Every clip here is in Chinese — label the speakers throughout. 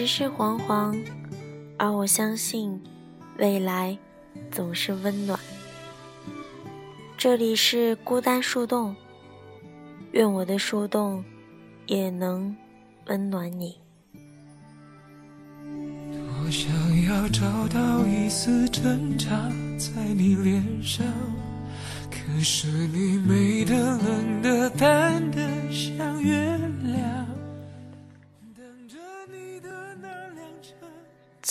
Speaker 1: 世事惶惶，而我相信未来总是温暖。这里是孤单树洞，愿我的树洞也能温暖你。
Speaker 2: 我想要找到一丝挣扎在你脸上，可是你美的、冷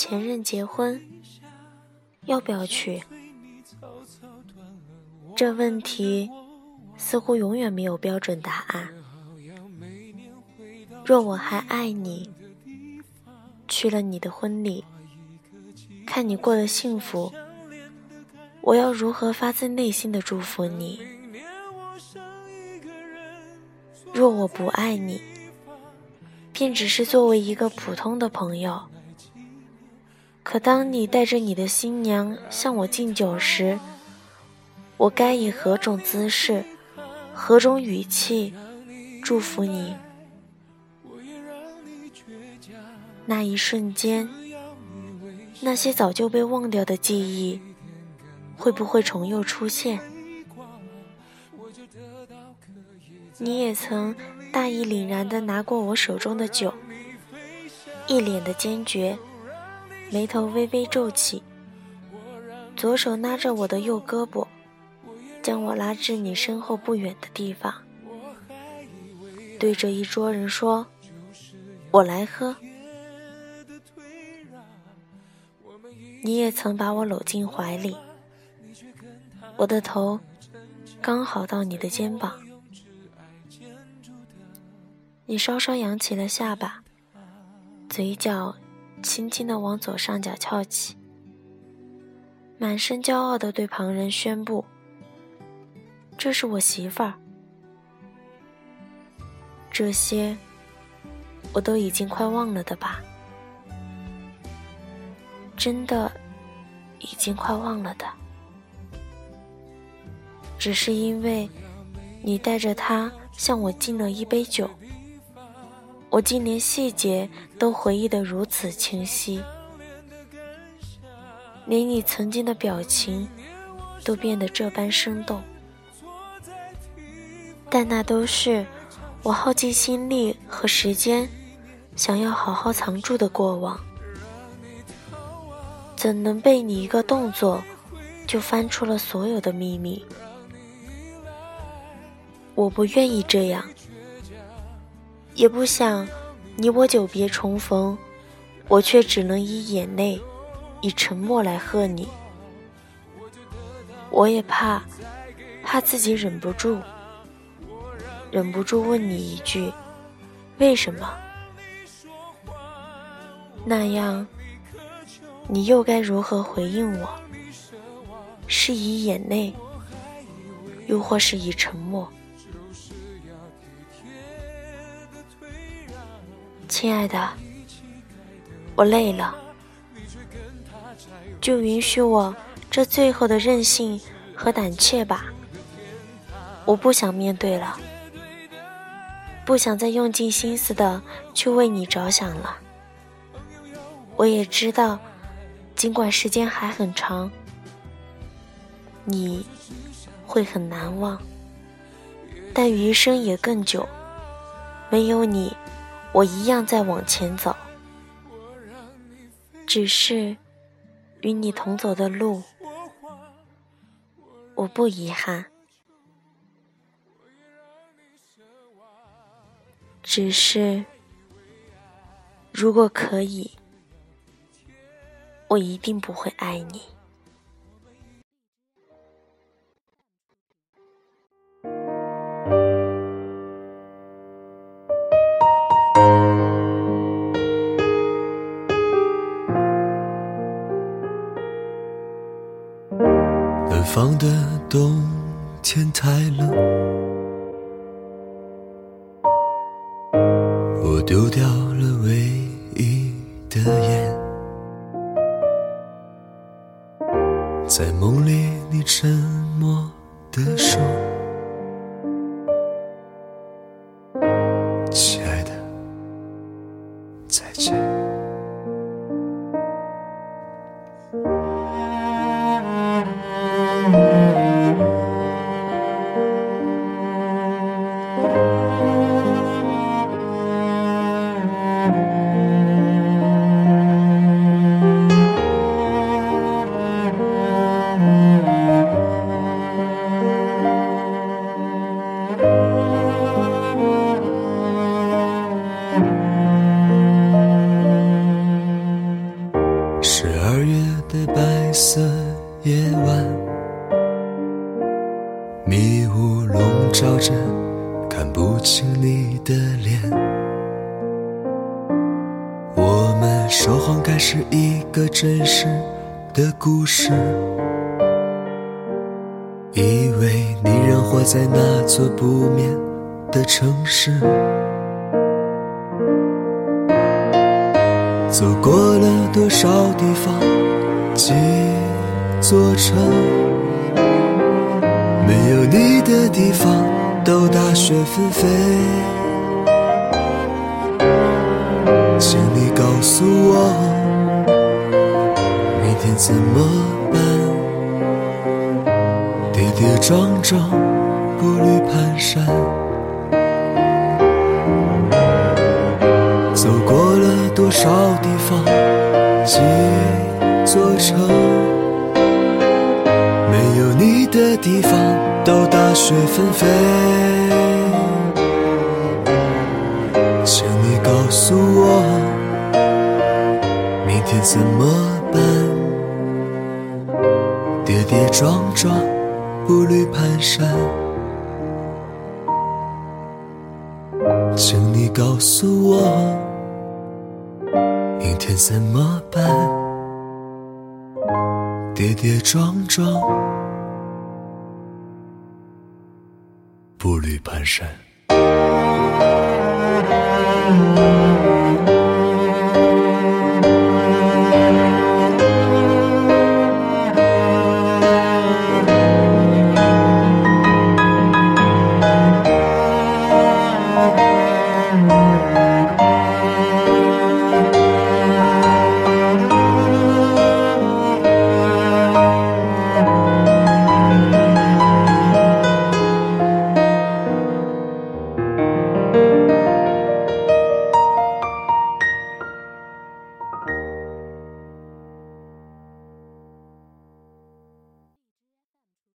Speaker 1: 前任结婚，要不要去？这问题似乎永远没有标准答案。若我还爱你，去了你的婚礼，看你过得幸福，我要如何发自内心的祝福你？若我不爱你，便只是作为一个普通的朋友。可当你带着你的新娘向我敬酒时，我该以何种姿势、何种语气祝福你？那一瞬间，那些早就被忘掉的记忆，会不会重又出现？你也曾大义凛然地拿过我手中的酒，一脸的坚决，眉头微微皱起，左手拉着我的右胳膊。将我拉至你身后不远的地方，对着一桌人说：“我来喝。”你也曾把我搂进怀里，我的头刚好到你的肩膀，你稍稍扬起了下巴，嘴角轻轻的往左上角翘起，满身骄傲的对旁人宣布。这是我媳妇儿，这些我都已经快忘了的吧？真的已经快忘了的，只是因为你带着她向我敬了一杯酒，我竟连细节都回忆得如此清晰，连你曾经的表情都变得这般生动。但那都是我耗尽心力和时间，想要好好藏住的过往，怎能被你一个动作就翻出了所有的秘密？我不愿意这样，也不想你我久别重逢，我却只能以眼泪、以沉默来贺你。我也怕，怕自己忍不住。忍不住问你一句：“为什么？”那样，你又该如何回应我？是以眼泪，又或是以沉默？亲爱的，我累了，就允许我这最后的任性和胆怯吧。我不想面对了。不想再用尽心思的去为你着想了。我也知道，尽管时间还很长，你会很难忘，但余生也更久。没有你，我一样在往前走。只是与你同走的路，我不遗憾。只是，如果可以，我一定不会爱你。
Speaker 2: 我丢掉了唯一的烟。在梦里，你沉默地说。说谎该是一个真实的故事，以为你仍活在那座不眠的城市。走过了多少地方，几座城，没有你的地方都大雪纷飞。请你告诉我。明天怎么办？跌跌撞撞，步履蹒跚，走过了多少地方，几座城，没有你的地方都大雪纷飞。告诉我，明天怎么办？跌跌撞撞，步履蹒跚，请你告诉我，明天怎么办？跌跌撞撞，步履蹒跚。Oh.